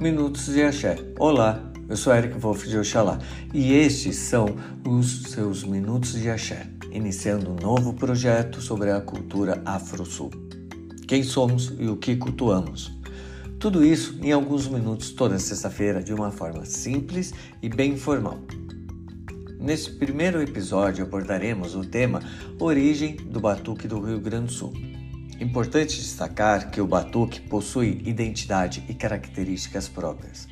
Minutos de Axé. Olá, eu sou Eric Wolff de Oxalá e estes são os seus Minutos de Axé, iniciando um novo projeto sobre a cultura Afro-Sul. Quem somos e o que cultuamos. Tudo isso em alguns minutos toda sexta-feira de uma forma simples e bem formal. Nesse primeiro episódio abordaremos o tema Origem do Batuque do Rio Grande do Sul. Importante destacar que o batuque possui identidade e características próprias,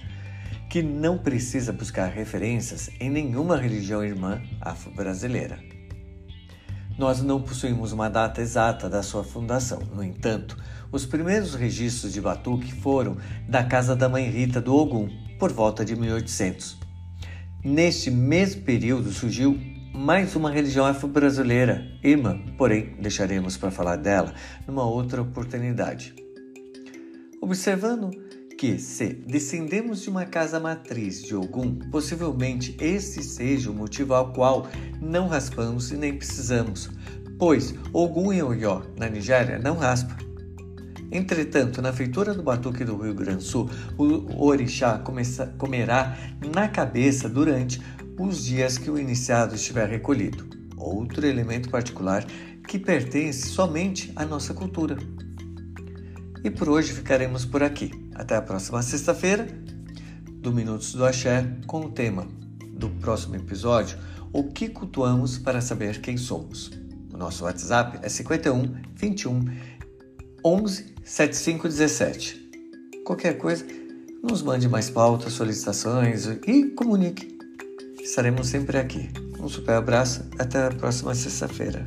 que não precisa buscar referências em nenhuma religião irmã afro-brasileira. Nós não possuímos uma data exata da sua fundação, no entanto, os primeiros registros de batuque foram da casa da mãe Rita do Ogum, por volta de 1800. Neste mesmo período surgiu mais uma religião afro-brasileira, irmã, porém deixaremos para falar dela numa outra oportunidade. Observando que, se descendemos de uma casa matriz de Ogum, possivelmente este seja o motivo ao qual não raspamos e nem precisamos, pois Ogum em Oyo, na Nigéria, não raspa. Entretanto, na feitura do batuque do Rio Grande do Sul, o orixá começa, comerá na cabeça durante os dias que o iniciado estiver recolhido. Outro elemento particular que pertence somente à nossa cultura. E por hoje ficaremos por aqui. Até a próxima sexta-feira, do Minutos do Axé, com o tema do próximo episódio: O que cultuamos para saber quem somos. O nosso WhatsApp é 51 21 11 75 17. Qualquer coisa, nos mande mais pautas, solicitações e comunique. Estaremos sempre aqui. Um super abraço, até a próxima sexta-feira.